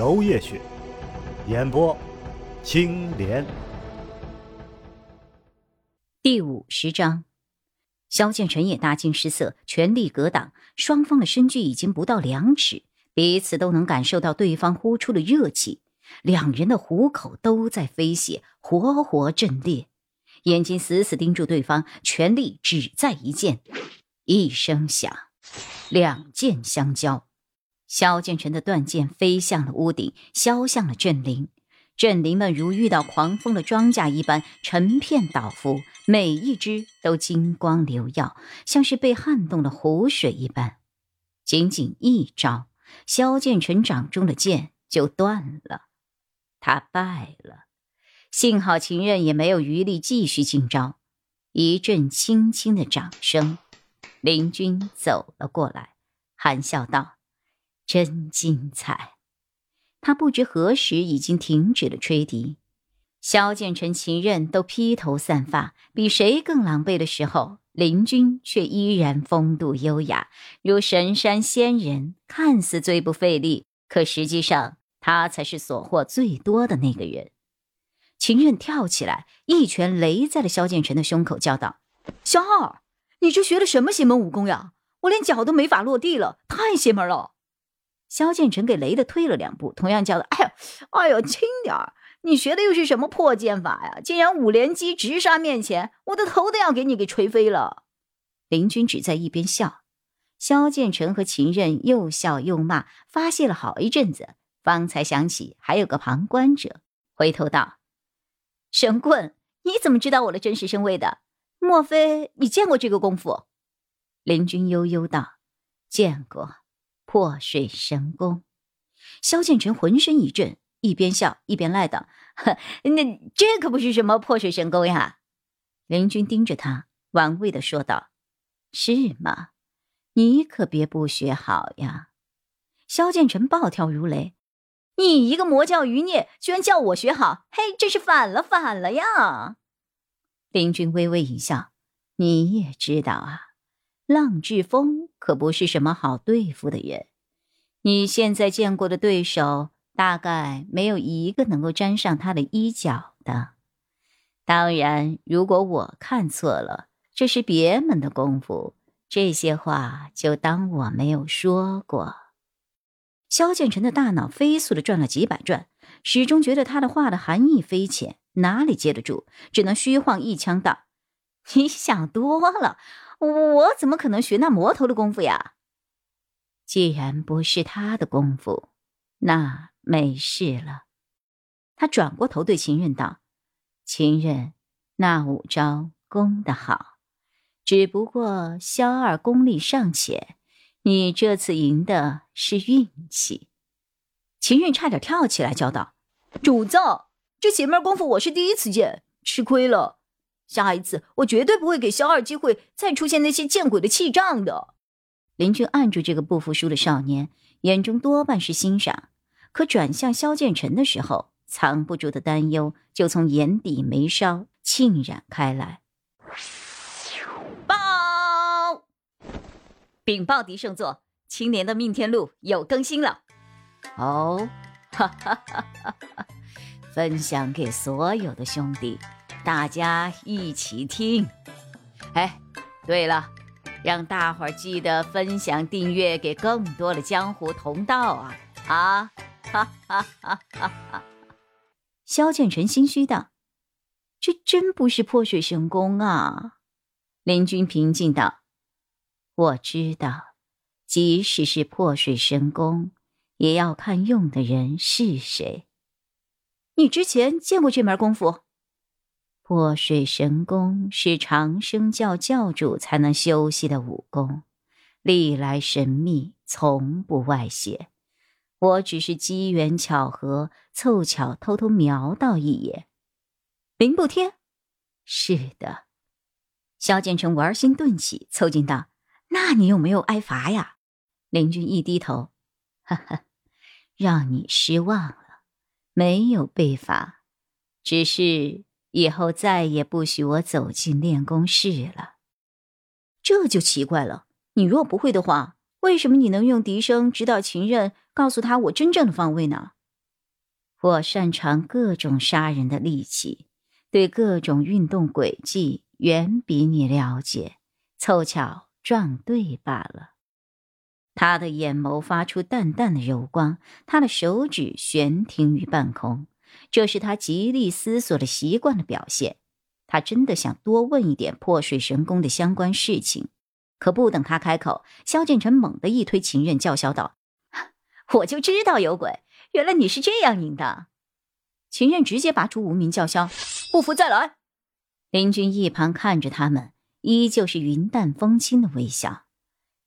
楼夜雪，演播青莲。第五十章，萧剑尘也大惊失色，全力格挡。双方的身距已经不到两尺，彼此都能感受到对方呼出的热气。两人的虎口都在飞血，活活震裂，眼睛死死盯住对方，全力只在一剑。一声响，两剑相交，萧剑尘的断剑飞向了屋顶，削向了镇灵。镇灵们如遇到狂风的庄稼一般，成片倒伏，每一只都金光流耀，像是被撼动了湖水一般。仅仅一招，萧剑尘掌中的剑就断了。他败了，幸好秦任也没有余力继续进招。一阵轻轻的掌声，林军走了过来，含笑道：“真精彩。”他不知何时已经停止了吹笛。萧剑臣、秦任都披头散发，比谁更狼狈的时候，林军却依然风度优雅，如神山仙人，看似最不费力，可实际上。他才是所获最多的那个人。秦任跳起来，一拳擂在了萧剑臣的胸口，叫道：“萧二，你这学的什么邪门武功呀？我连脚都没法落地了，太邪门了！”萧剑尘给雷的退了两步，同样叫道：“哎呦，哎呦，轻点儿！你学的又是什么破剑法呀？竟然五连击直杀面前，我的头都要给你给锤飞了！”林军只在一边笑，萧剑尘和秦任又笑又骂，发泄了好一阵子。方才想起还有个旁观者，回头道：“神棍，你怎么知道我的真实身位的？莫非你见过这个功夫？”林君悠悠道：“见过，破水神功。”萧剑尘浑身一震，一边笑一边赖道：“那这可不是什么破水神功呀！”林君盯着他，玩味的说道：“是吗？你可别不学好呀！”萧剑尘暴跳如雷。你一个魔教余孽，居然叫我学好？嘿，这是反了，反了呀！林君微微一笑：“你也知道啊，浪志峰可不是什么好对付的人。你现在见过的对手，大概没有一个能够沾上他的衣角的。当然，如果我看错了，这是别门的功夫，这些话就当我没有说过。”萧剑尘的大脑飞速的转了几百转，始终觉得他的话的含义非浅，哪里接得住？只能虚晃一枪道：“你想多了，我我怎么可能学那魔头的功夫呀？既然不是他的功夫，那没事了。”他转过头对秦任道：“秦任，那五招攻得好，只不过萧二功力尚浅。”你这次赢的是运气，秦韵差点跳起来叫道：“主子，这邪门功夫我是第一次见，吃亏了。下一次我绝对不会给萧二机会再出现那些见鬼的气仗的。”林俊按住这个不服输的少年，眼中多半是欣赏，可转向萧剑尘的时候，藏不住的担忧就从眼底眉梢沁染开来。报禀报狄圣座，青年的命天录有更新了。哦，哈哈哈哈哈！分享给所有的兄弟，大家一起听。哎，对了，让大伙儿记得分享订阅给更多的江湖同道啊！啊，哈哈哈哈哈！萧剑尘心虚道：“这真不是破水神功啊。”林君平静道。我知道，即使是破水神功，也要看用的人是谁。你之前见过这门功夫？破水神功是长生教教主才能修习的武功，历来神秘，从不外泄。我只是机缘巧合，凑巧偷偷瞄到一眼。林不天，是的。萧建成玩心顿起，凑近道：“那你有没有挨罚呀？”林君一低头，哈哈，让你失望了，没有被罚，只是以后再也不许我走进练功室了。这就奇怪了，你若不会的话。为什么你能用笛声指导秦刃，告诉他我真正的方位呢？我擅长各种杀人的利器，对各种运动轨迹远比你了解，凑巧撞对罢了。他的眼眸发出淡淡的柔光，他的手指悬停于半空，这是他极力思索的习惯的表现。他真的想多问一点破水神功的相关事情。可不等他开口，萧建成猛地一推秦任，叫嚣道：“我就知道有鬼！原来你是这样赢的。”秦任直接拔出无名叫嚣：“不服再来！”林军一旁看着他们，依旧是云淡风轻的微笑，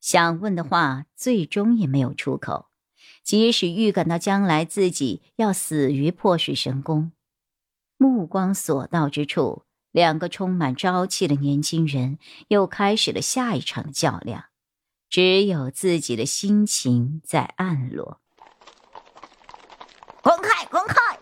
想问的话最终也没有出口。即使预感到将来自己要死于破水神功，目光所到之处。两个充满朝气的年轻人又开始了下一场较量，只有自己的心情在暗落。滚开！滚开！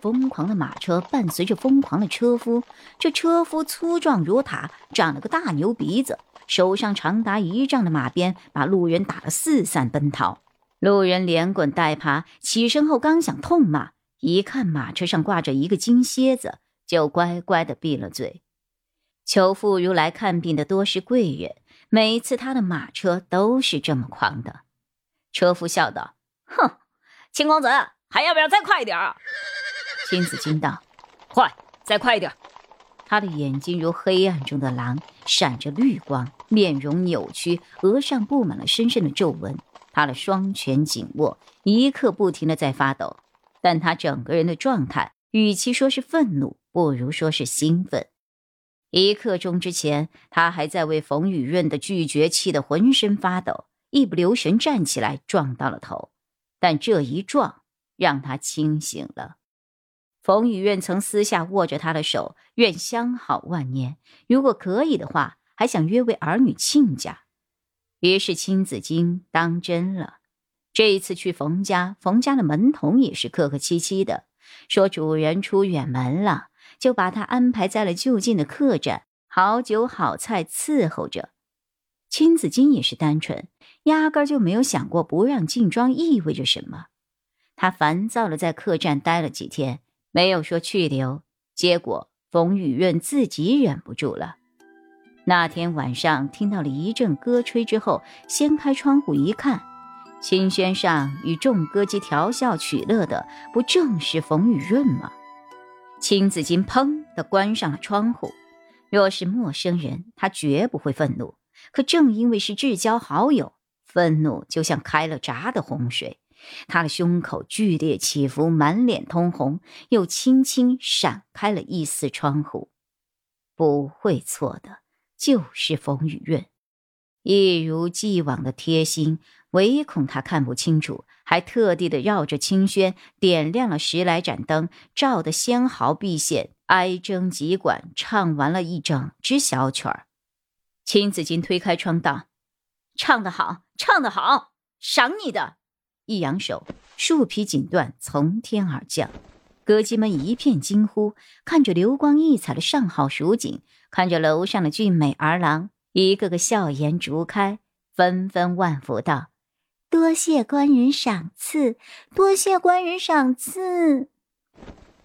疯狂的马车伴随着疯狂的车夫，这车夫粗壮如塔，长了个大牛鼻子，手上长达一丈的马鞭把路人打得四散奔逃。路人连滚带爬起身后，刚想痛骂，一看马车上挂着一个金蝎子。就乖乖的闭了嘴。求妇孺来看病的多是贵人，每次他的马车都是这么狂的。车夫笑道：“哼，秦公子还要不要再快一点？”金子惊道：“快，再快一点！”他的眼睛如黑暗中的狼，闪着绿光，面容扭曲，额上布满了深深的皱纹。他的双拳紧握，一刻不停的在发抖，但他整个人的状态，与其说是愤怒。不如说是兴奋。一刻钟之前，他还在为冯雨润的拒绝气得浑身发抖，一不留神站起来撞到了头。但这一撞让他清醒了。冯雨润曾私下握着他的手，愿相好万年，如果可以的话，还想约为儿女亲家。于是亲子金当真了。这一次去冯家，冯家的门童也是客客气气的，说主人出远门了。就把他安排在了就近的客栈，好酒好菜伺候着。亲子金也是单纯，压根就没有想过不让进庄意味着什么。他烦躁的在客栈待了几天，没有说去留。结果冯雨润自己忍不住了。那天晚上听到了一阵歌吹之后，掀开窗户一看，琴轩上与众歌姬调笑取乐的，不正是冯雨润吗？青子金砰的关上了窗户。若是陌生人，他绝不会愤怒。可正因为是至交好友，愤怒就像开了闸的洪水。他的胸口剧烈起伏，满脸通红，又轻轻闪开了一丝窗户。不会错的，就是冯雨润，一如既往的贴心。唯恐他看不清楚，还特地的绕着清轩点亮了十来盏灯，照得纤毫毕现，哀筝急管唱完了一整支小曲儿。青子金推开窗道：“唱得好，唱得好，赏你的！”一扬手，树皮锦缎从天而降，歌姬们一片惊呼，看着流光溢彩的上好蜀锦，看着楼上的俊美儿郎，一个个笑颜逐开，纷纷万福道。多谢官人赏赐，多谢官人赏赐。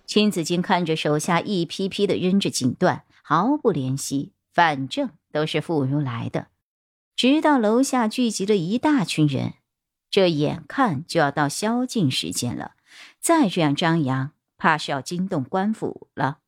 青子金看着手下一批批的扔着锦缎，毫不怜惜，反正都是妇孺来的。直到楼下聚集了一大群人，这眼看就要到宵禁时间了，再这样张扬，怕是要惊动官府了。